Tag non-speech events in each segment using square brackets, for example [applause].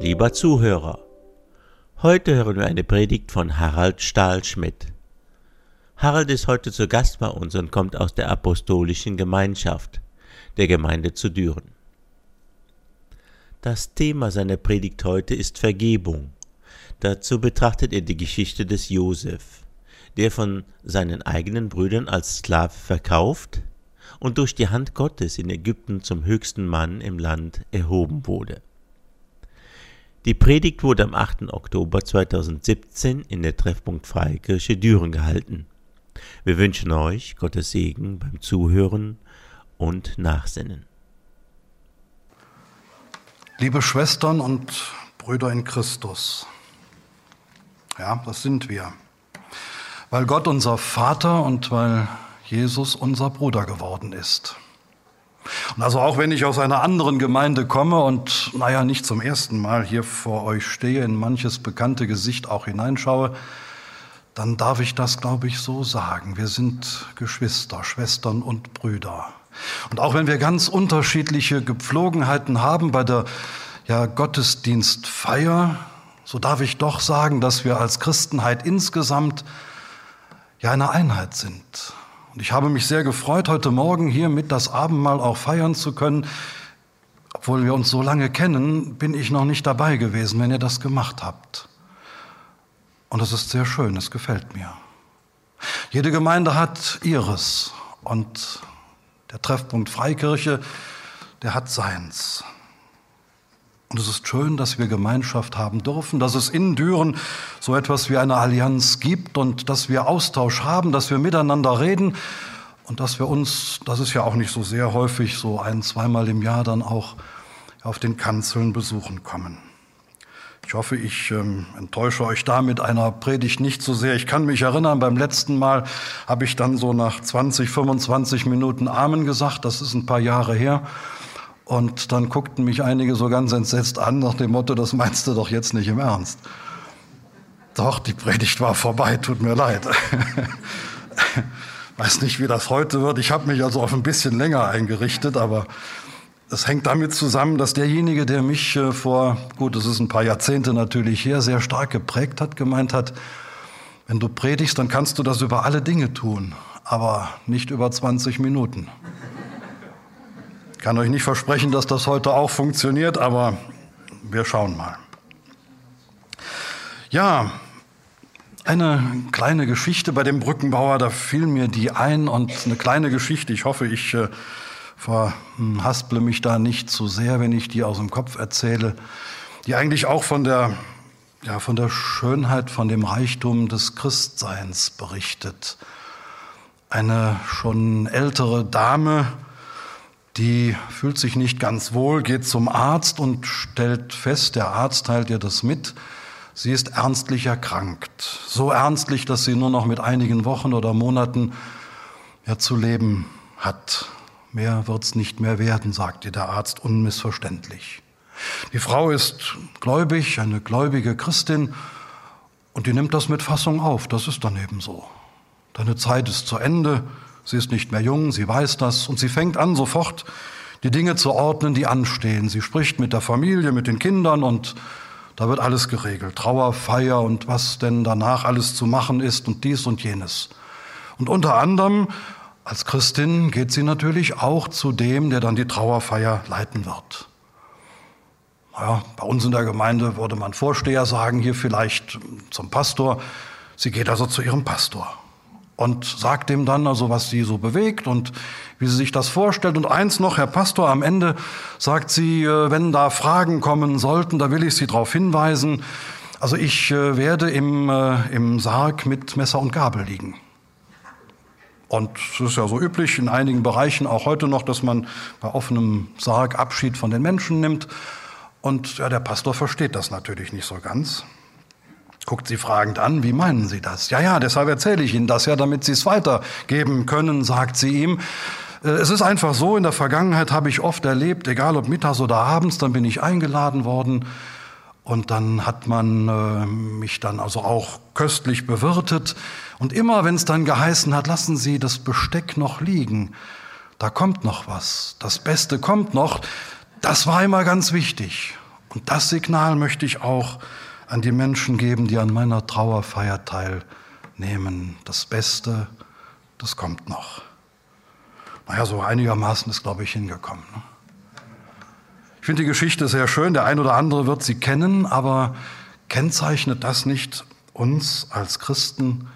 Lieber Zuhörer, heute hören wir eine Predigt von Harald Stahlschmidt. Harald ist heute zu Gast bei uns und kommt aus der apostolischen Gemeinschaft der Gemeinde zu Düren. Das Thema seiner Predigt heute ist Vergebung. Dazu betrachtet er die Geschichte des Josef, der von seinen eigenen Brüdern als Sklave verkauft und durch die Hand Gottes in Ägypten zum höchsten Mann im Land erhoben wurde. Die Predigt wurde am 8. Oktober 2017 in der Treffpunkt Freikirche Düren gehalten. Wir wünschen euch Gottes Segen beim Zuhören und Nachsinnen. Liebe Schwestern und Brüder in Christus, ja, das sind wir, weil Gott unser Vater und weil Jesus unser Bruder geworden ist. Und also auch wenn ich aus einer anderen Gemeinde komme und naja, nicht zum ersten Mal hier vor euch stehe, in manches bekannte Gesicht auch hineinschaue, dann darf ich das, glaube ich, so sagen. Wir sind Geschwister, Schwestern und Brüder. Und auch wenn wir ganz unterschiedliche Gepflogenheiten haben bei der ja, Gottesdienstfeier, so darf ich doch sagen, dass wir als Christenheit insgesamt ja eine Einheit sind. Und ich habe mich sehr gefreut, heute Morgen hier mit das Abendmahl auch feiern zu können. Obwohl wir uns so lange kennen, bin ich noch nicht dabei gewesen, wenn ihr das gemacht habt. Und das ist sehr schön, es gefällt mir. Jede Gemeinde hat ihres und der Treffpunkt Freikirche, der hat seins. Und es ist schön, dass wir Gemeinschaft haben dürfen, dass es in Düren so etwas wie eine Allianz gibt und dass wir Austausch haben, dass wir miteinander reden und dass wir uns, das ist ja auch nicht so sehr häufig, so ein, zweimal im Jahr dann auch auf den Kanzeln besuchen kommen. Ich hoffe, ich ähm, enttäusche euch da mit einer Predigt nicht so sehr. Ich kann mich erinnern, beim letzten Mal habe ich dann so nach 20, 25 Minuten Amen gesagt. Das ist ein paar Jahre her. Und dann guckten mich einige so ganz entsetzt an, nach dem Motto, das meinst du doch jetzt nicht im Ernst. Doch, die Predigt war vorbei, tut mir leid. [laughs] Weiß nicht, wie das heute wird. Ich habe mich also auf ein bisschen länger eingerichtet, aber das hängt damit zusammen, dass derjenige, der mich äh, vor, gut, das ist ein paar Jahrzehnte natürlich her, sehr stark geprägt hat, gemeint hat, wenn du predigst, dann kannst du das über alle Dinge tun, aber nicht über 20 Minuten. Ich kann euch nicht versprechen, dass das heute auch funktioniert, aber wir schauen mal. Ja, eine kleine Geschichte bei dem Brückenbauer, da fiel mir die ein und eine kleine Geschichte, ich hoffe, ich äh, verhasple mich da nicht zu sehr, wenn ich die aus dem Kopf erzähle, die eigentlich auch von der, ja, von der Schönheit, von dem Reichtum des Christseins berichtet. Eine schon ältere Dame, die fühlt sich nicht ganz wohl, geht zum Arzt und stellt fest, der Arzt teilt ihr das mit, sie ist ernstlich erkrankt. So ernstlich, dass sie nur noch mit einigen Wochen oder Monaten ja, zu leben hat. Mehr wird's nicht mehr werden, sagte der Arzt unmissverständlich. Die Frau ist gläubig, eine gläubige Christin, und die nimmt das mit Fassung auf. Das ist dann eben so. Deine Zeit ist zu Ende, sie ist nicht mehr jung, sie weiß das, und sie fängt an, sofort die Dinge zu ordnen, die anstehen. Sie spricht mit der Familie, mit den Kindern, und da wird alles geregelt. Trauerfeier und was denn danach alles zu machen ist und dies und jenes. Und unter anderem als Christin geht sie natürlich auch zu dem, der dann die Trauerfeier leiten wird. Ja, bei uns in der Gemeinde würde man Vorsteher sagen, hier vielleicht zum Pastor. Sie geht also zu ihrem Pastor und sagt ihm dann also, was sie so bewegt und wie sie sich das vorstellt. Und eins noch, Herr Pastor, am Ende sagt sie, äh, wenn da Fragen kommen sollten, da will ich Sie darauf hinweisen. Also ich äh, werde im, äh, im Sarg mit Messer und Gabel liegen. Und es ist ja so üblich in einigen Bereichen auch heute noch, dass man bei offenem Sarg Abschied von den Menschen nimmt. Und ja, der Pastor versteht das natürlich nicht so ganz. Guckt sie fragend an, wie meinen Sie das? Ja, ja, deshalb erzähle ich Ihnen das ja, damit Sie es weitergeben können, sagt sie ihm. Äh, es ist einfach so, in der Vergangenheit habe ich oft erlebt, egal ob mittags oder abends, dann bin ich eingeladen worden und dann hat man äh, mich dann also auch köstlich bewirtet. Und immer, wenn es dann geheißen hat, lassen Sie das Besteck noch liegen, da kommt noch was, das Beste kommt noch, das war immer ganz wichtig. Und das Signal möchte ich auch an die Menschen geben, die an meiner Trauerfeier teilnehmen. Das Beste, das kommt noch. Naja, so einigermaßen ist, glaube ich, hingekommen. Ne? Ich finde die Geschichte sehr schön. Der ein oder andere wird sie kennen, aber kennzeichnet das nicht uns als Christen,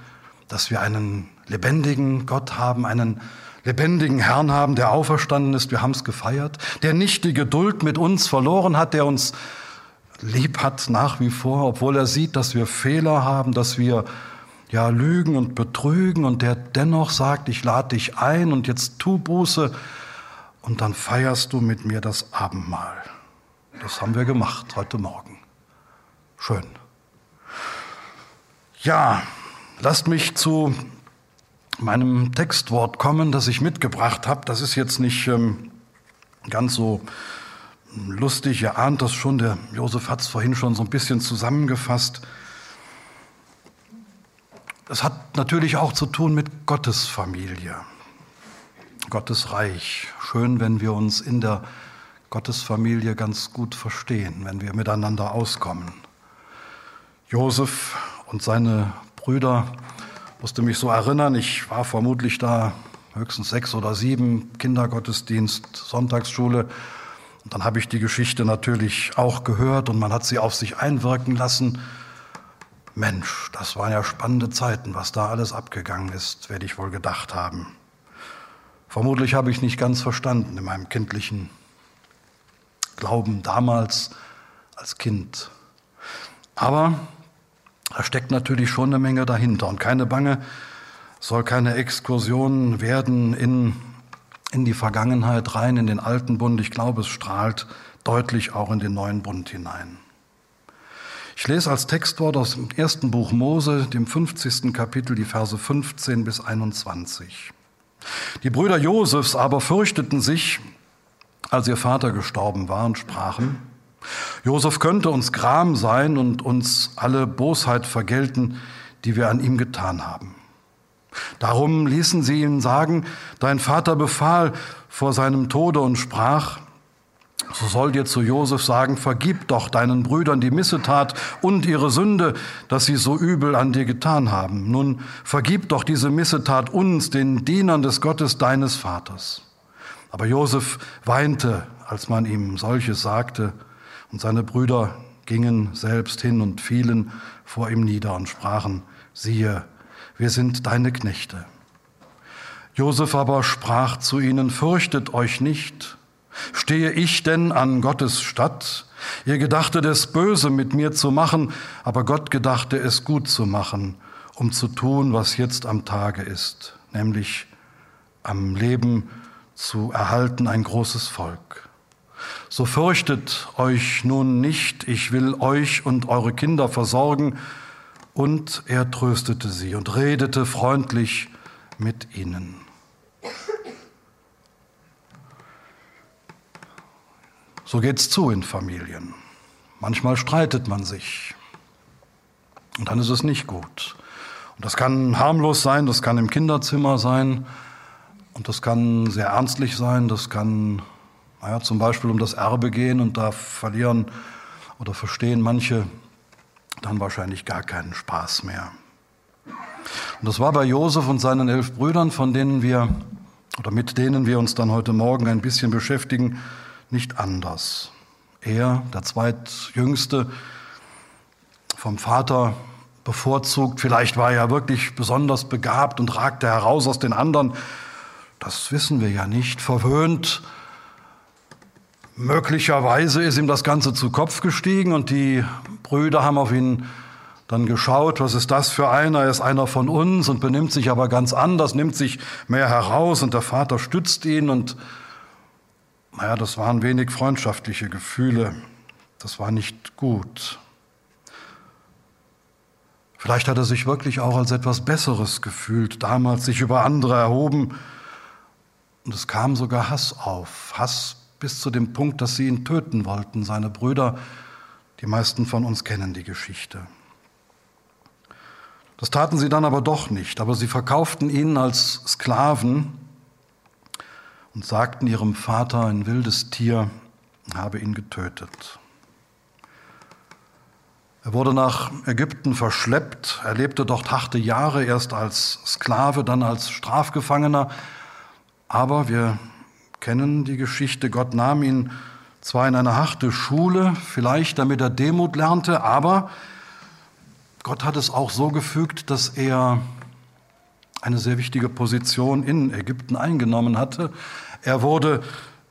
dass wir einen lebendigen Gott haben, einen lebendigen Herrn haben, der auferstanden ist, wir haben es gefeiert, der nicht die Geduld mit uns verloren hat, der uns lieb hat nach wie vor, obwohl er sieht, dass wir Fehler haben, dass wir ja lügen und betrügen und der dennoch sagt, ich lade dich ein und jetzt tu Buße und dann feierst du mit mir das Abendmahl. Das haben wir gemacht heute Morgen. Schön. Ja, lasst mich zu meinem Textwort kommen, das ich mitgebracht habe. Das ist jetzt nicht ähm, ganz so lustig, ihr ahnt das schon, der Josef hat es vorhin schon so ein bisschen zusammengefasst. Es hat natürlich auch zu tun mit Gottes Familie, Gottes Reich. Schön, wenn wir uns in der Gottesfamilie ganz gut verstehen, wenn wir miteinander auskommen. Josef und seine Brüder musste mich so erinnern, ich war vermutlich da höchstens sechs oder sieben, Kindergottesdienst, Sonntagsschule. Und dann habe ich die Geschichte natürlich auch gehört und man hat sie auf sich einwirken lassen. Mensch, das waren ja spannende Zeiten, was da alles abgegangen ist, werde ich wohl gedacht haben. Vermutlich habe ich nicht ganz verstanden in meinem kindlichen Glauben damals als Kind. Aber da steckt natürlich schon eine Menge dahinter. Und keine Bange, soll keine Exkursion werden in, in die Vergangenheit rein, in den alten Bund. Ich glaube, es strahlt deutlich auch in den neuen Bund hinein. Ich lese als Textwort aus dem ersten Buch Mose, dem 50. Kapitel, die Verse 15 bis 21. Die Brüder Josefs aber fürchteten sich, als ihr Vater gestorben war, und sprachen, Josef könnte uns Gram sein und uns alle Bosheit vergelten, die wir an ihm getan haben. Darum ließen sie ihn sagen, dein Vater befahl vor seinem Tode und sprach, so soll dir zu Josef sagen, vergib doch deinen Brüdern die Missetat und ihre Sünde, dass sie so übel an dir getan haben. Nun vergib doch diese Missetat uns, den Dienern des Gottes deines Vaters. Aber Josef weinte, als man ihm solches sagte, und seine Brüder gingen selbst hin und fielen vor ihm nieder und sprachen, siehe, wir sind deine Knechte. Josef aber sprach zu ihnen, fürchtet euch nicht, stehe ich denn an Gottes Statt? Ihr gedachtet es böse mit mir zu machen, aber Gott gedachte es gut zu machen, um zu tun, was jetzt am Tage ist, nämlich am Leben zu erhalten ein großes Volk. So fürchtet euch nun nicht, ich will euch und eure Kinder versorgen. Und er tröstete sie und redete freundlich mit ihnen. So geht's zu in Familien. Manchmal streitet man sich. Und dann ist es nicht gut. Und das kann harmlos sein, das kann im Kinderzimmer sein und das kann sehr ernstlich sein, das kann naja, zum Beispiel um das Erbe gehen und da verlieren oder verstehen manche dann wahrscheinlich gar keinen Spaß mehr. Und das war bei Josef und seinen elf Brüdern, von denen wir oder mit denen wir uns dann heute Morgen ein bisschen beschäftigen, nicht anders. Er, der zweitjüngste, vom Vater bevorzugt, vielleicht war er wirklich besonders begabt und ragte heraus aus den anderen, das wissen wir ja nicht, verwöhnt Möglicherweise ist ihm das Ganze zu Kopf gestiegen und die Brüder haben auf ihn dann geschaut, was ist das für einer? Er ist einer von uns und benimmt sich aber ganz anders, nimmt sich mehr heraus und der Vater stützt ihn und naja, das waren wenig freundschaftliche Gefühle. Das war nicht gut. Vielleicht hat er sich wirklich auch als etwas Besseres gefühlt, damals sich über andere erhoben. Und es kam sogar Hass auf, Hass bis zu dem Punkt, dass sie ihn töten wollten, seine Brüder. Die meisten von uns kennen die Geschichte. Das taten sie dann aber doch nicht, aber sie verkauften ihn als Sklaven und sagten ihrem Vater, ein wildes Tier habe ihn getötet. Er wurde nach Ägypten verschleppt, er lebte dort harte Jahre, erst als Sklave, dann als Strafgefangener. Aber wir kennen die Geschichte, Gott nahm ihn zwar in eine harte Schule, vielleicht damit er Demut lernte, aber Gott hat es auch so gefügt, dass er eine sehr wichtige Position in Ägypten eingenommen hatte. Er wurde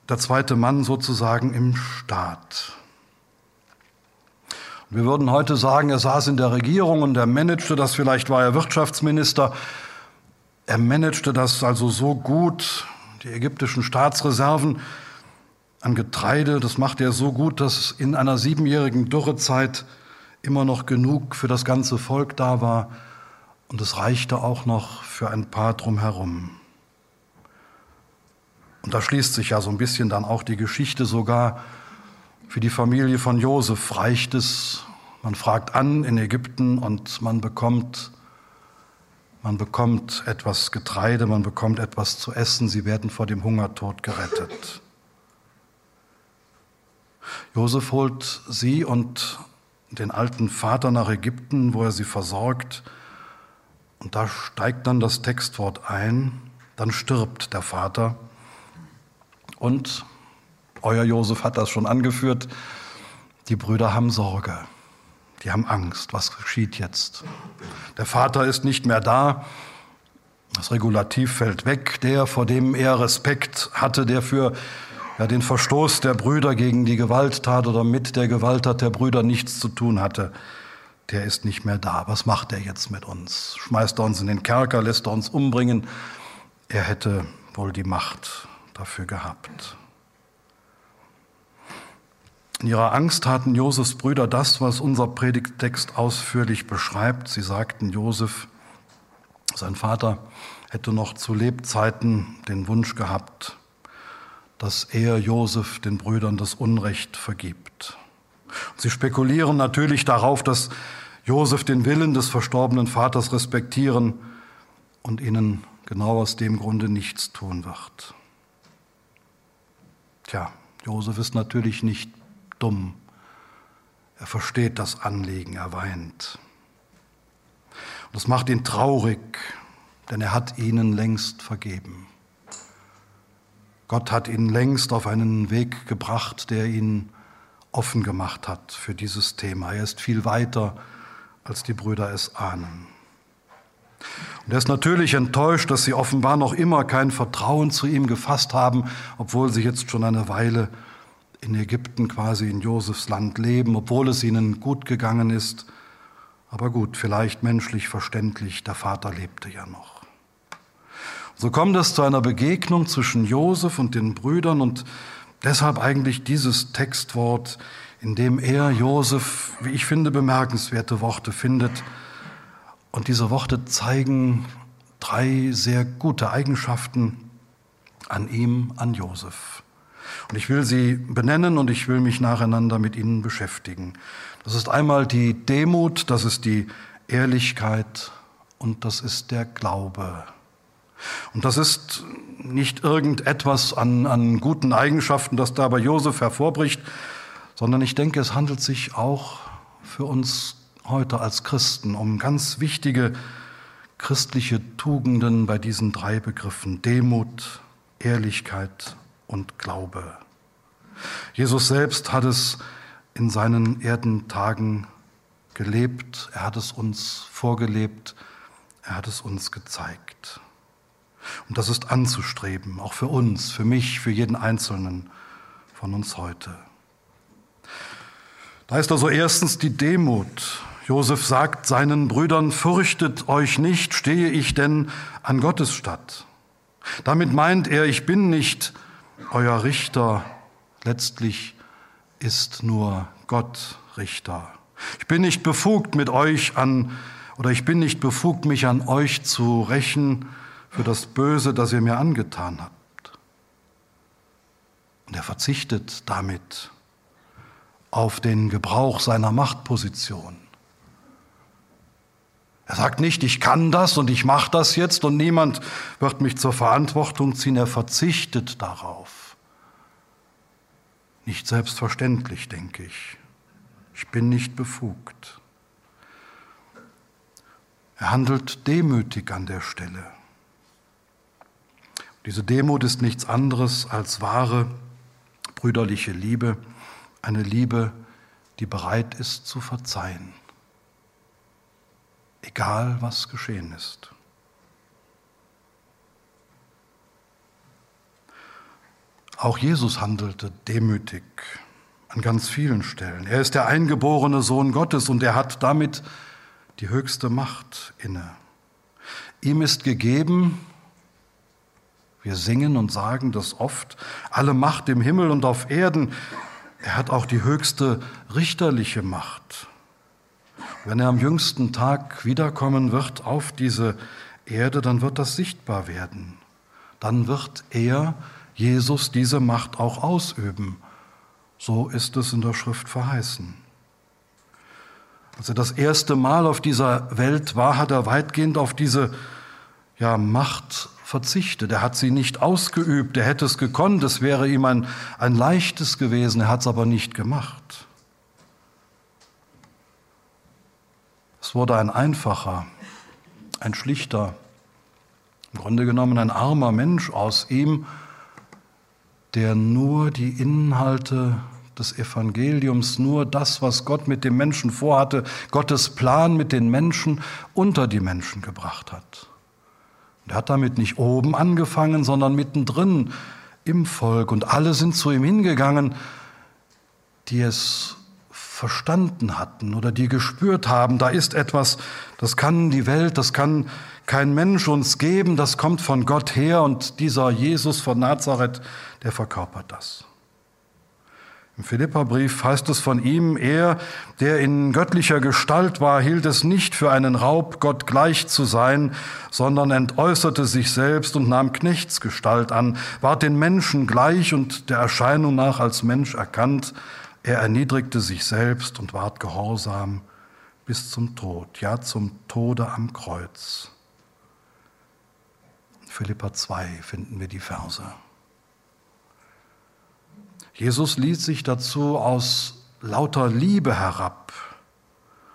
der zweite Mann sozusagen im Staat. Wir würden heute sagen, er saß in der Regierung und er managte das, vielleicht war er Wirtschaftsminister. Er managte das also so gut, die ägyptischen Staatsreserven an Getreide, das machte er so gut, dass in einer siebenjährigen Dürrezeit immer noch genug für das ganze Volk da war. Und es reichte auch noch für ein paar drumherum. Und da schließt sich ja so ein bisschen dann auch die Geschichte sogar. Für die Familie von Josef reicht es, man fragt an in Ägypten und man bekommt, man bekommt etwas Getreide, man bekommt etwas zu essen, sie werden vor dem Hungertod gerettet. Josef holt sie und den alten Vater nach Ägypten, wo er sie versorgt. Und da steigt dann das Textwort ein, dann stirbt der Vater. Und euer Josef hat das schon angeführt. Die Brüder haben Sorge. Die haben Angst. Was geschieht jetzt? Der Vater ist nicht mehr da. Das Regulativ fällt weg. Der, vor dem er Respekt hatte, der für ja, den Verstoß der Brüder gegen die Gewalttat oder mit der Gewalttat der Brüder nichts zu tun hatte, der ist nicht mehr da. Was macht er jetzt mit uns? Schmeißt er uns in den Kerker, lässt er uns umbringen? Er hätte wohl die Macht dafür gehabt. In ihrer Angst taten Josefs Brüder das, was unser Predigttext ausführlich beschreibt. Sie sagten Josef, sein Vater hätte noch zu Lebzeiten den Wunsch gehabt, dass er Josef den Brüdern das Unrecht vergibt. Und sie spekulieren natürlich darauf, dass Josef den Willen des verstorbenen Vaters respektieren und ihnen genau aus dem Grunde nichts tun wird. Tja, Josef ist natürlich nicht dumm. Er versteht das Anliegen, er weint. Und das macht ihn traurig, denn er hat ihnen längst vergeben. Gott hat ihn längst auf einen Weg gebracht, der ihn offen gemacht hat für dieses Thema. Er ist viel weiter, als die Brüder es ahnen. Und er ist natürlich enttäuscht, dass sie offenbar noch immer kein Vertrauen zu ihm gefasst haben, obwohl sie jetzt schon eine Weile in Ägypten quasi in Josefs Land leben, obwohl es ihnen gut gegangen ist. Aber gut, vielleicht menschlich verständlich, der Vater lebte ja noch. So kommt es zu einer Begegnung zwischen Josef und den Brüdern und deshalb eigentlich dieses Textwort, in dem er Josef, wie ich finde, bemerkenswerte Worte findet. Und diese Worte zeigen drei sehr gute Eigenschaften an ihm, an Josef. Und ich will sie benennen und ich will mich nacheinander mit ihnen beschäftigen. Das ist einmal die Demut, das ist die Ehrlichkeit und das ist der Glaube. Und das ist nicht irgendetwas an, an guten Eigenschaften, das da bei Josef hervorbricht, sondern ich denke, es handelt sich auch für uns heute als Christen um ganz wichtige christliche Tugenden bei diesen drei Begriffen Demut, Ehrlichkeit und Glaube. Jesus selbst hat es in seinen Erdentagen gelebt, er hat es uns vorgelebt, er hat es uns gezeigt. Und das ist anzustreben, auch für uns, für mich, für jeden Einzelnen von uns heute. Da ist also erstens die Demut. Josef sagt seinen Brüdern, fürchtet euch nicht, stehe ich denn an Gottes statt. Damit meint er, ich bin nicht euer Richter, letztlich ist nur Gott Richter. Ich bin nicht befugt mit euch an, oder ich bin nicht befugt, mich an euch zu rächen für das Böse, das ihr mir angetan habt. Und er verzichtet damit auf den Gebrauch seiner Machtposition. Er sagt nicht, ich kann das und ich mache das jetzt und niemand wird mich zur Verantwortung ziehen. Er verzichtet darauf. Nicht selbstverständlich, denke ich. Ich bin nicht befugt. Er handelt demütig an der Stelle. Diese Demut ist nichts anderes als wahre brüderliche Liebe, eine Liebe, die bereit ist zu verzeihen, egal was geschehen ist. Auch Jesus handelte demütig an ganz vielen Stellen. Er ist der eingeborene Sohn Gottes und er hat damit die höchste Macht inne. Ihm ist gegeben, wir singen und sagen das oft, alle Macht im Himmel und auf Erden. Er hat auch die höchste richterliche Macht. Wenn er am jüngsten Tag wiederkommen wird auf diese Erde, dann wird das sichtbar werden. Dann wird er, Jesus, diese Macht auch ausüben. So ist es in der Schrift verheißen. Als er das erste Mal auf dieser Welt war, hat er weitgehend auf diese ja, Macht verzichtet. Er hat sie nicht ausgeübt. Er hätte es gekonnt. Es wäre ihm ein, ein leichtes gewesen. Er hat es aber nicht gemacht. Es wurde ein einfacher, ein schlichter, im Grunde genommen ein armer Mensch aus ihm, der nur die Inhalte des Evangeliums, nur das, was Gott mit dem Menschen vorhatte, Gottes Plan mit den Menschen unter die Menschen gebracht hat. Er hat damit nicht oben angefangen, sondern mittendrin im Volk. Und alle sind zu ihm hingegangen, die es verstanden hatten oder die gespürt haben, da ist etwas, das kann die Welt, das kann kein Mensch uns geben, das kommt von Gott her und dieser Jesus von Nazareth, der verkörpert das. Im Philipperbrief heißt es von ihm, er, der in göttlicher Gestalt war, hielt es nicht für einen Raub, Gott gleich zu sein, sondern entäußerte sich selbst und nahm Knechtsgestalt an, ward den Menschen gleich und der Erscheinung nach als Mensch erkannt. Er erniedrigte sich selbst und ward gehorsam bis zum Tod, ja zum Tode am Kreuz. Philippa 2 finden wir die Verse. Jesus ließ sich dazu aus lauter Liebe herab.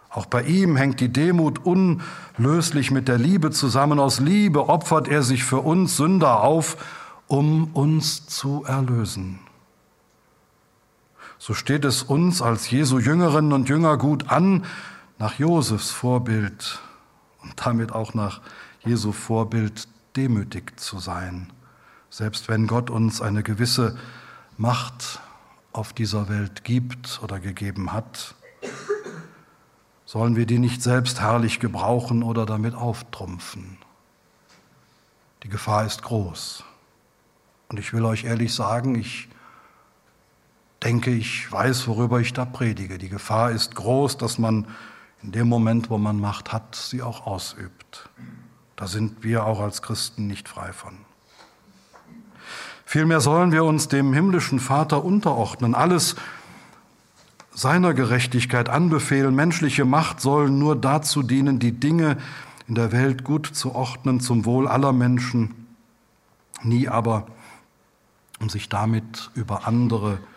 Auch bei ihm hängt die Demut unlöslich mit der Liebe zusammen. Aus Liebe opfert er sich für uns Sünder auf, um uns zu erlösen. So steht es uns als Jesu Jüngerinnen und Jünger gut an, nach Josefs Vorbild und damit auch nach Jesu Vorbild demütig zu sein, selbst wenn Gott uns eine gewisse Macht auf dieser Welt gibt oder gegeben hat, sollen wir die nicht selbst herrlich gebrauchen oder damit auftrumpfen. Die Gefahr ist groß. Und ich will euch ehrlich sagen, ich denke, ich weiß, worüber ich da predige. Die Gefahr ist groß, dass man in dem Moment, wo man Macht hat, sie auch ausübt. Da sind wir auch als Christen nicht frei von. Vielmehr sollen wir uns dem himmlischen Vater unterordnen, alles seiner Gerechtigkeit anbefehlen. Menschliche Macht soll nur dazu dienen, die Dinge in der Welt gut zu ordnen zum Wohl aller Menschen, nie aber, um sich damit über andere zu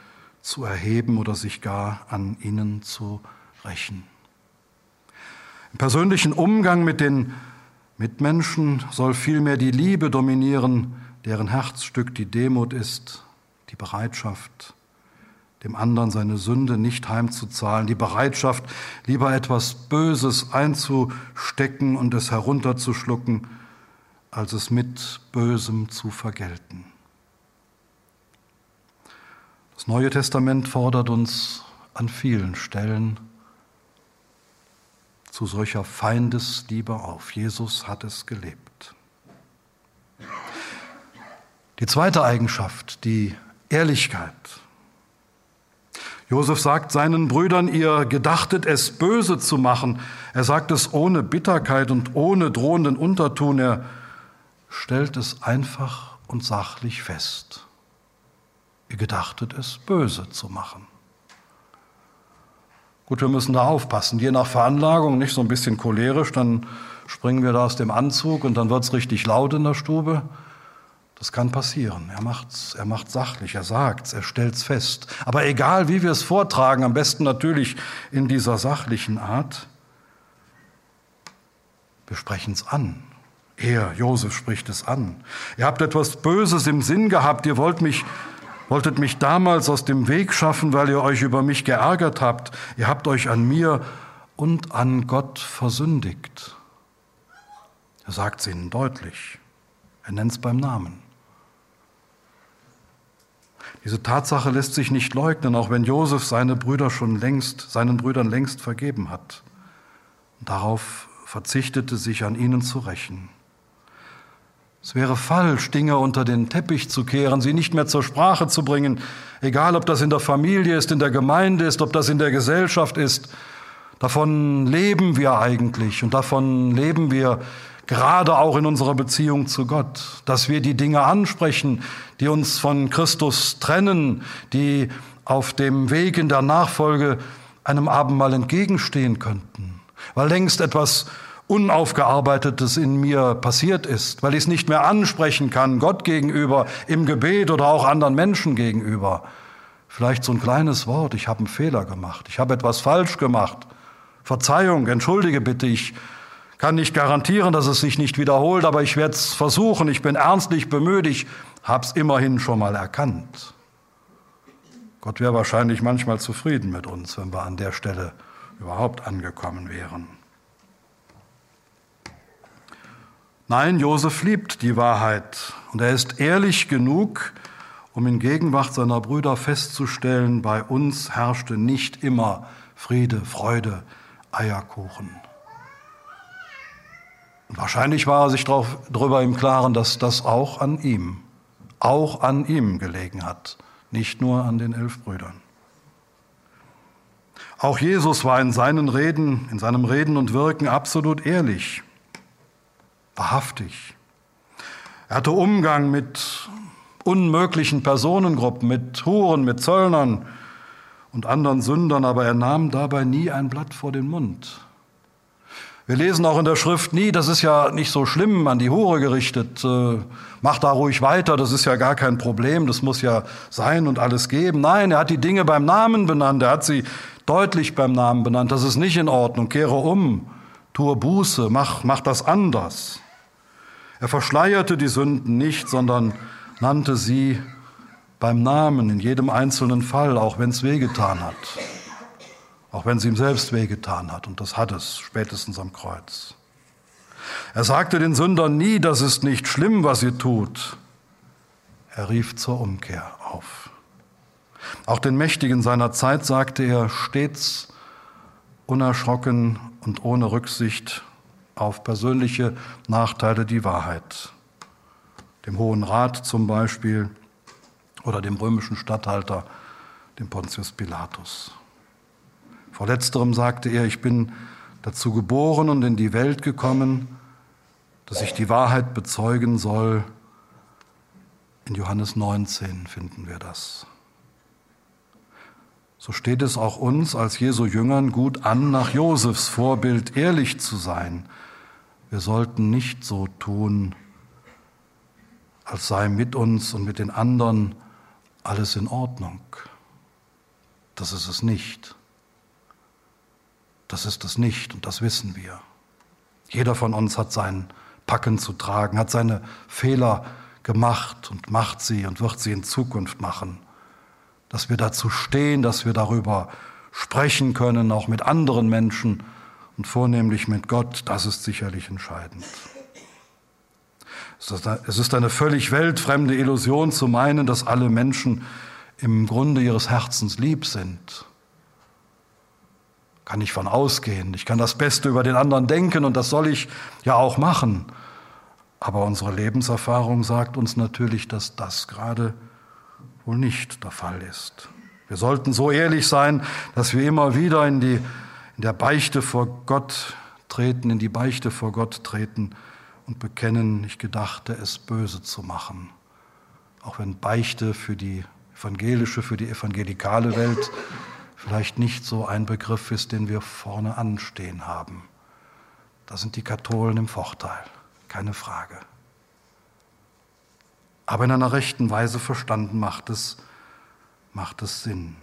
erheben oder sich gar an ihnen zu rächen. Im persönlichen Umgang mit den Mitmenschen soll vielmehr die Liebe dominieren, deren Herzstück die Demut ist, die Bereitschaft, dem anderen seine Sünde nicht heimzuzahlen, die Bereitschaft, lieber etwas Böses einzustecken und es herunterzuschlucken, als es mit Bösem zu vergelten. Das Neue Testament fordert uns an vielen Stellen zu solcher Feindesliebe auf. Jesus hat es gelebt. Die zweite Eigenschaft, die Ehrlichkeit. Josef sagt seinen Brüdern, ihr gedachtet es böse zu machen. Er sagt es ohne Bitterkeit und ohne drohenden Unterton. Er stellt es einfach und sachlich fest. Ihr gedachtet es böse zu machen. Gut, wir müssen da aufpassen. Je nach Veranlagung, nicht so ein bisschen cholerisch, dann springen wir da aus dem Anzug und dann wird es richtig laut in der Stube. Das kann passieren. Er macht's, er macht sachlich, er sagt's, er stellt's fest. Aber egal, wie wir es vortragen, am besten natürlich in dieser sachlichen Art. Wir sprechen es an. Er, Josef, spricht es an. Ihr habt etwas Böses im Sinn gehabt. Ihr wollt mich, wolltet mich damals aus dem Weg schaffen, weil ihr euch über mich geärgert habt. Ihr habt euch an mir und an Gott versündigt. Er sagt es ihnen deutlich. Er nennt es beim Namen. Diese Tatsache lässt sich nicht leugnen, auch wenn Josef seine Brüder schon längst, seinen Brüdern längst vergeben hat. Darauf verzichtete sich an ihnen zu rächen. Es wäre falsch, Dinge unter den Teppich zu kehren, sie nicht mehr zur Sprache zu bringen, egal ob das in der Familie ist, in der Gemeinde ist, ob das in der Gesellschaft ist. Davon leben wir eigentlich und davon leben wir gerade auch in unserer Beziehung zu Gott, dass wir die Dinge ansprechen, die uns von Christus trennen, die auf dem Weg in der Nachfolge einem Abendmahl entgegenstehen könnten, weil längst etwas Unaufgearbeitetes in mir passiert ist, weil ich es nicht mehr ansprechen kann, Gott gegenüber, im Gebet oder auch anderen Menschen gegenüber. Vielleicht so ein kleines Wort, ich habe einen Fehler gemacht, ich habe etwas falsch gemacht. Verzeihung, entschuldige bitte, ich kann nicht garantieren, dass es sich nicht wiederholt, aber ich werde es versuchen. Ich bin ernstlich bemüht. Ich habe es immerhin schon mal erkannt. Gott wäre wahrscheinlich manchmal zufrieden mit uns, wenn wir an der Stelle überhaupt angekommen wären. Nein, Josef liebt die Wahrheit und er ist ehrlich genug, um in Gegenwart seiner Brüder festzustellen, bei uns herrschte nicht immer Friede, Freude, Eierkuchen. Und wahrscheinlich war er sich darüber im Klaren, dass das auch an ihm, auch an ihm gelegen hat, nicht nur an den elf Brüdern. Auch Jesus war in seinen Reden, in seinem Reden und Wirken absolut ehrlich, wahrhaftig. Er hatte Umgang mit unmöglichen Personengruppen, mit Huren, mit Zöllnern und anderen Sündern, aber er nahm dabei nie ein Blatt vor den Mund. Wir lesen auch in der Schrift nie, das ist ja nicht so schlimm an die Hure gerichtet. Äh, mach da ruhig weiter, das ist ja gar kein Problem, das muss ja sein und alles geben. Nein, er hat die Dinge beim Namen benannt, er hat sie deutlich beim Namen benannt. Das ist nicht in Ordnung. Kehre um, tue Buße, mach, mach das anders. Er verschleierte die Sünden nicht, sondern nannte sie beim Namen in jedem einzelnen Fall, auch wenn es wehgetan hat auch wenn es ihm selbst wehgetan hat, und das hat es spätestens am Kreuz. Er sagte den Sündern nie, das ist nicht schlimm, was ihr tut. Er rief zur Umkehr auf. Auch den Mächtigen seiner Zeit sagte er stets unerschrocken und ohne Rücksicht auf persönliche Nachteile die Wahrheit. Dem Hohen Rat zum Beispiel oder dem römischen Statthalter, dem Pontius Pilatus. Vor letzterem sagte er, ich bin dazu geboren und in die Welt gekommen, dass ich die Wahrheit bezeugen soll. In Johannes 19 finden wir das. So steht es auch uns als Jesu Jüngern gut an, nach Josefs Vorbild ehrlich zu sein. Wir sollten nicht so tun, als sei mit uns und mit den anderen alles in Ordnung. Das ist es nicht. Das ist es nicht und das wissen wir. Jeder von uns hat sein Packen zu tragen, hat seine Fehler gemacht und macht sie und wird sie in Zukunft machen. Dass wir dazu stehen, dass wir darüber sprechen können, auch mit anderen Menschen und vornehmlich mit Gott, das ist sicherlich entscheidend. Es ist eine völlig weltfremde Illusion zu meinen, dass alle Menschen im Grunde ihres Herzens lieb sind kann ich von ausgehen. Ich kann das Beste über den anderen denken und das soll ich ja auch machen. Aber unsere Lebenserfahrung sagt uns natürlich, dass das gerade wohl nicht der Fall ist. Wir sollten so ehrlich sein, dass wir immer wieder in, die, in der Beichte vor Gott treten, in die Beichte vor Gott treten und bekennen, ich gedachte, es böse zu machen. Auch wenn Beichte für die evangelische, für die evangelikale Welt vielleicht nicht so ein Begriff ist, den wir vorne anstehen haben. Da sind die Katholen im Vorteil, keine Frage. Aber in einer rechten Weise verstanden macht es, macht es Sinn.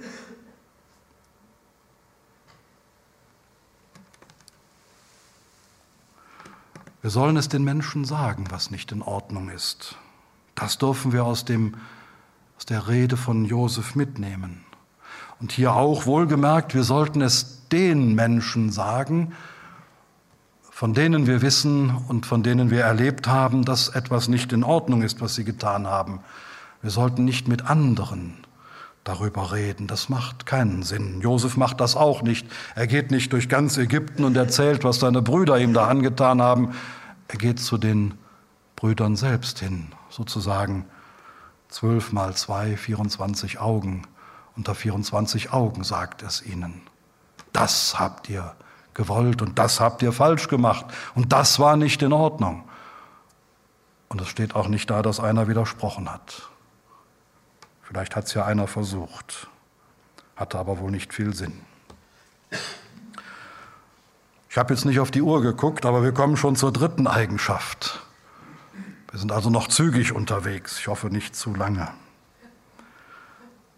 Wir sollen es den Menschen sagen, was nicht in Ordnung ist. Das dürfen wir aus, dem, aus der Rede von Josef mitnehmen. Und hier auch wohlgemerkt, wir sollten es den Menschen sagen, von denen wir wissen und von denen wir erlebt haben, dass etwas nicht in Ordnung ist, was sie getan haben. Wir sollten nicht mit anderen darüber reden. Das macht keinen Sinn. Josef macht das auch nicht. Er geht nicht durch ganz Ägypten und erzählt, was seine Brüder ihm da angetan haben. Er geht zu den Brüdern selbst hin, sozusagen zwölf mal zwei, 24 Augen. Unter 24 Augen sagt es ihnen. Das habt ihr gewollt und das habt ihr falsch gemacht und das war nicht in Ordnung. Und es steht auch nicht da, dass einer widersprochen hat. Vielleicht hat es ja einer versucht, hatte aber wohl nicht viel Sinn. Ich habe jetzt nicht auf die Uhr geguckt, aber wir kommen schon zur dritten Eigenschaft. Wir sind also noch zügig unterwegs, ich hoffe nicht zu lange.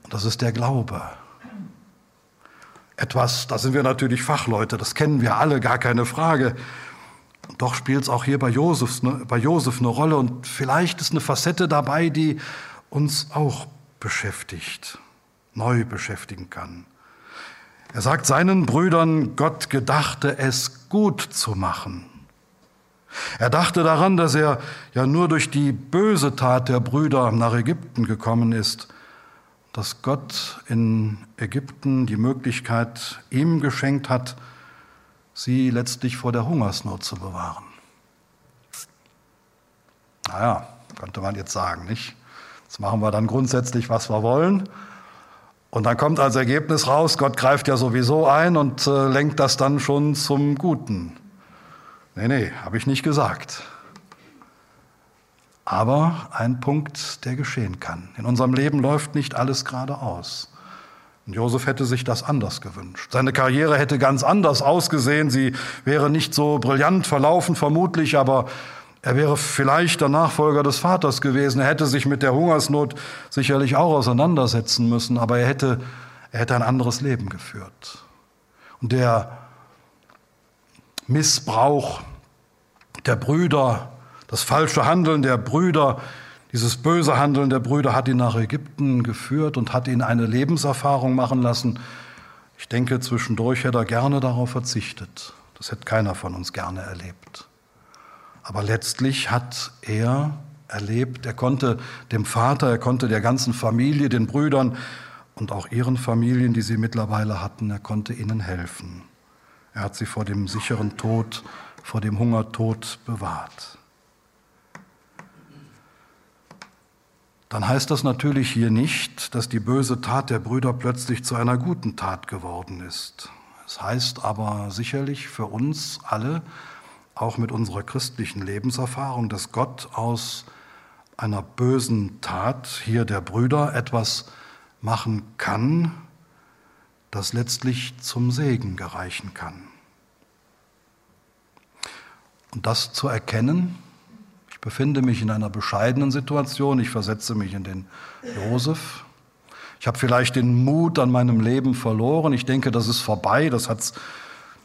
Und das ist der Glaube etwas, da sind wir natürlich Fachleute, das kennen wir alle, gar keine Frage. Doch spielt es auch hier bei Josef, ne, bei Josef eine Rolle und vielleicht ist eine Facette dabei, die uns auch beschäftigt, neu beschäftigen kann. Er sagt seinen Brüdern, Gott gedachte es gut zu machen. Er dachte daran, dass er ja nur durch die böse Tat der Brüder nach Ägypten gekommen ist dass Gott in Ägypten die Möglichkeit ihm geschenkt hat, sie letztlich vor der Hungersnot zu bewahren. Naja, könnte man jetzt sagen, nicht? Jetzt machen wir dann grundsätzlich, was wir wollen. Und dann kommt als Ergebnis raus, Gott greift ja sowieso ein und äh, lenkt das dann schon zum Guten. Nee, nee, habe ich nicht gesagt aber ein Punkt, der geschehen kann. In unserem Leben läuft nicht alles geradeaus. Und Josef hätte sich das anders gewünscht. Seine Karriere hätte ganz anders ausgesehen. Sie wäre nicht so brillant verlaufen, vermutlich, aber er wäre vielleicht der Nachfolger des Vaters gewesen. Er hätte sich mit der Hungersnot sicherlich auch auseinandersetzen müssen, aber er hätte, er hätte ein anderes Leben geführt. Und der Missbrauch der Brüder, das falsche Handeln der Brüder, dieses böse Handeln der Brüder hat ihn nach Ägypten geführt und hat ihn eine Lebenserfahrung machen lassen. Ich denke, zwischendurch hätte er gerne darauf verzichtet. Das hätte keiner von uns gerne erlebt. Aber letztlich hat er erlebt, er konnte dem Vater, er konnte der ganzen Familie, den Brüdern und auch ihren Familien, die sie mittlerweile hatten, er konnte ihnen helfen. Er hat sie vor dem sicheren Tod, vor dem Hungertod bewahrt. dann heißt das natürlich hier nicht, dass die böse Tat der Brüder plötzlich zu einer guten Tat geworden ist. Es heißt aber sicherlich für uns alle, auch mit unserer christlichen Lebenserfahrung, dass Gott aus einer bösen Tat hier der Brüder etwas machen kann, das letztlich zum Segen gereichen kann. Und das zu erkennen, ich befinde mich in einer bescheidenen Situation. Ich versetze mich in den Josef. Ich habe vielleicht den Mut an meinem Leben verloren. Ich denke, das ist vorbei. Das, hat's,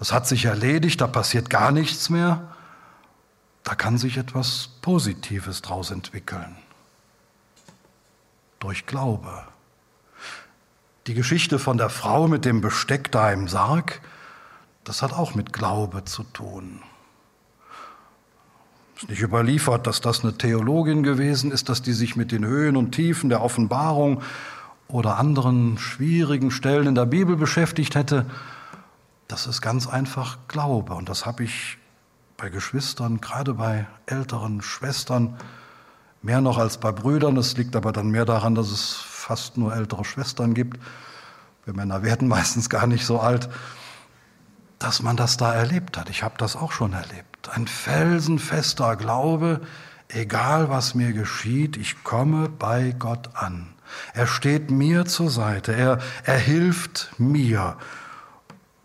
das hat sich erledigt. Da passiert gar nichts mehr. Da kann sich etwas Positives daraus entwickeln. Durch Glaube. Die Geschichte von der Frau mit dem Besteck da im Sarg, das hat auch mit Glaube zu tun ist nicht überliefert, dass das eine Theologin gewesen ist, dass die sich mit den Höhen und Tiefen der Offenbarung oder anderen schwierigen Stellen in der Bibel beschäftigt hätte. Das ist ganz einfach Glaube. Und das habe ich bei Geschwistern, gerade bei älteren Schwestern, mehr noch als bei Brüdern. Das liegt aber dann mehr daran, dass es fast nur ältere Schwestern gibt. Wir Männer werden [laughs] meistens gar nicht so alt, dass man das da erlebt hat. Ich habe das auch schon erlebt ein felsenfester Glaube, egal was mir geschieht, ich komme bei Gott an. Er steht mir zur Seite, er, er hilft mir.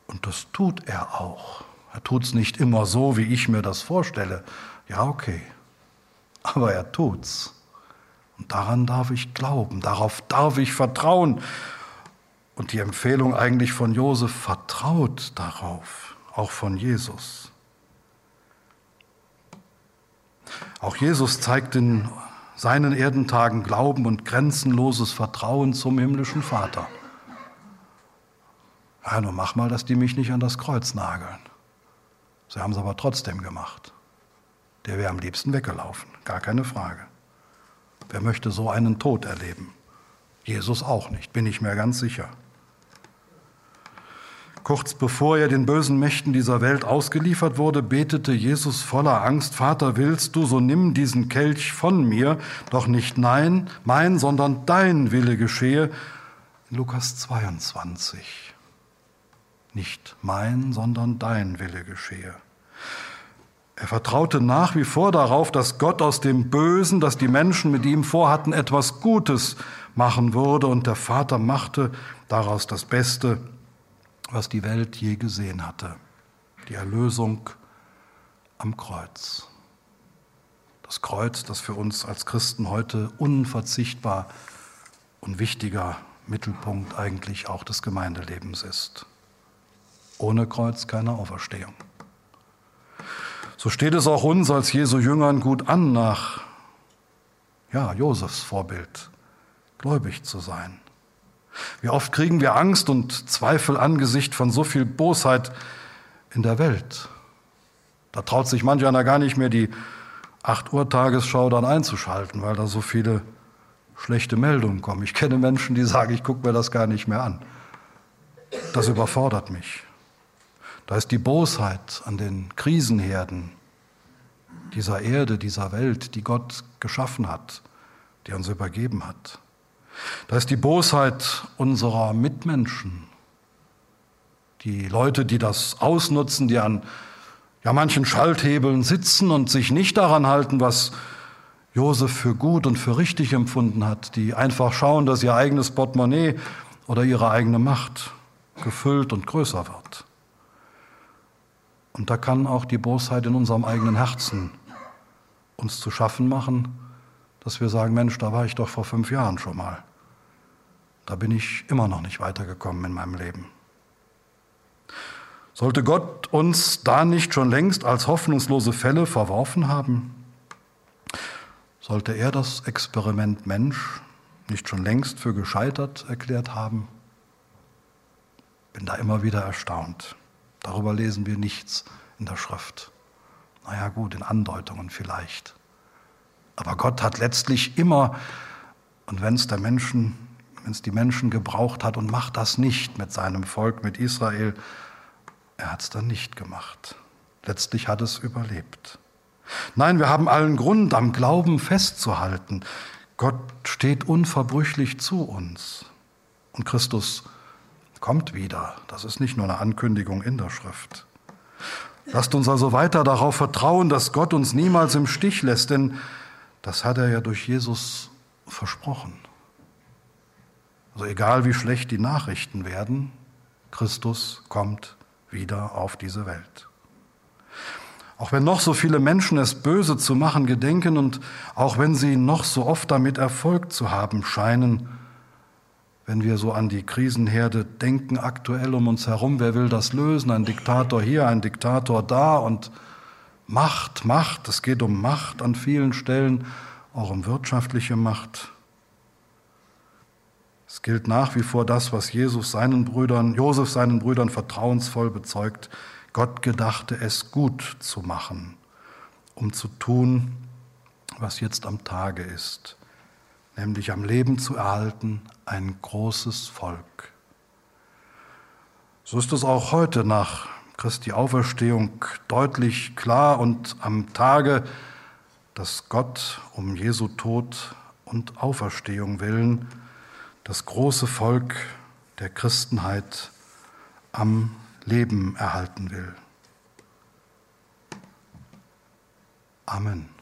Und das tut er auch. Er tut es nicht immer so, wie ich mir das vorstelle. Ja, okay. Aber er tut's. Und daran darf ich glauben, darauf darf ich vertrauen. Und die Empfehlung eigentlich von Josef vertraut darauf, auch von Jesus. Auch Jesus zeigt in seinen Erdentagen Glauben und grenzenloses Vertrauen zum himmlischen Vater. Ja, nur mach mal, dass die mich nicht an das Kreuz nageln. Sie haben es aber trotzdem gemacht. Der wäre am liebsten weggelaufen, gar keine Frage. Wer möchte so einen Tod erleben? Jesus auch nicht, bin ich mir ganz sicher. Kurz bevor er den bösen Mächten dieser Welt ausgeliefert wurde, betete Jesus voller Angst, Vater, willst du, so nimm diesen Kelch von mir, doch nicht nein, mein, sondern dein Wille geschehe. Lukas 22. Nicht mein, sondern dein Wille geschehe. Er vertraute nach wie vor darauf, dass Gott aus dem Bösen, das die Menschen mit ihm vorhatten, etwas Gutes machen würde und der Vater machte daraus das Beste was die Welt je gesehen hatte. Die Erlösung am Kreuz. Das Kreuz, das für uns als Christen heute unverzichtbar und wichtiger Mittelpunkt eigentlich auch des Gemeindelebens ist. Ohne Kreuz keine Auferstehung. So steht es auch uns als Jesu Jüngern gut an, nach ja, Josefs Vorbild, gläubig zu sein. Wie oft kriegen wir Angst und Zweifel angesichts von so viel Bosheit in der Welt. Da traut sich manch einer gar nicht mehr die 8 Uhr Tagesschau dann einzuschalten, weil da so viele schlechte Meldungen kommen. Ich kenne Menschen, die sagen, ich gucke mir das gar nicht mehr an. Das überfordert mich. Da ist die Bosheit an den Krisenherden dieser Erde, dieser Welt, die Gott geschaffen hat, die uns übergeben hat. Da ist die Bosheit unserer Mitmenschen, die Leute, die das ausnutzen, die an ja, manchen Schalthebeln sitzen und sich nicht daran halten, was Josef für gut und für richtig empfunden hat, die einfach schauen, dass ihr eigenes Portemonnaie oder ihre eigene Macht gefüllt und größer wird. Und da kann auch die Bosheit in unserem eigenen Herzen uns zu schaffen machen, dass wir sagen, Mensch, da war ich doch vor fünf Jahren schon mal. Da bin ich immer noch nicht weitergekommen in meinem Leben. Sollte Gott uns da nicht schon längst als hoffnungslose Fälle verworfen haben? Sollte er das Experiment Mensch nicht schon längst für gescheitert erklärt haben? Bin da immer wieder erstaunt. Darüber lesen wir nichts in der Schrift. Naja gut, in Andeutungen vielleicht. Aber Gott hat letztlich immer, und wenn es der Menschen wenn es die Menschen gebraucht hat und macht das nicht mit seinem Volk, mit Israel. Er hat es dann nicht gemacht. Letztlich hat es überlebt. Nein, wir haben allen Grund, am Glauben festzuhalten. Gott steht unverbrüchlich zu uns. Und Christus kommt wieder. Das ist nicht nur eine Ankündigung in der Schrift. Lasst uns also weiter darauf vertrauen, dass Gott uns niemals im Stich lässt, denn das hat er ja durch Jesus versprochen. Also egal wie schlecht die Nachrichten werden, Christus kommt wieder auf diese Welt. Auch wenn noch so viele Menschen es böse zu machen gedenken und auch wenn sie noch so oft damit Erfolg zu haben scheinen, wenn wir so an die Krisenherde denken, aktuell um uns herum, wer will das lösen? Ein Diktator hier, ein Diktator da und Macht, Macht, es geht um Macht an vielen Stellen, auch um wirtschaftliche Macht. Es gilt nach wie vor das, was Jesus seinen Brüdern, Josef seinen Brüdern vertrauensvoll bezeugt. Gott gedachte es gut zu machen, um zu tun, was jetzt am Tage ist, nämlich am Leben zu erhalten ein großes Volk. So ist es auch heute nach Christi Auferstehung deutlich klar und am Tage, dass Gott um Jesu Tod und Auferstehung willen das große Volk der Christenheit am Leben erhalten will. Amen.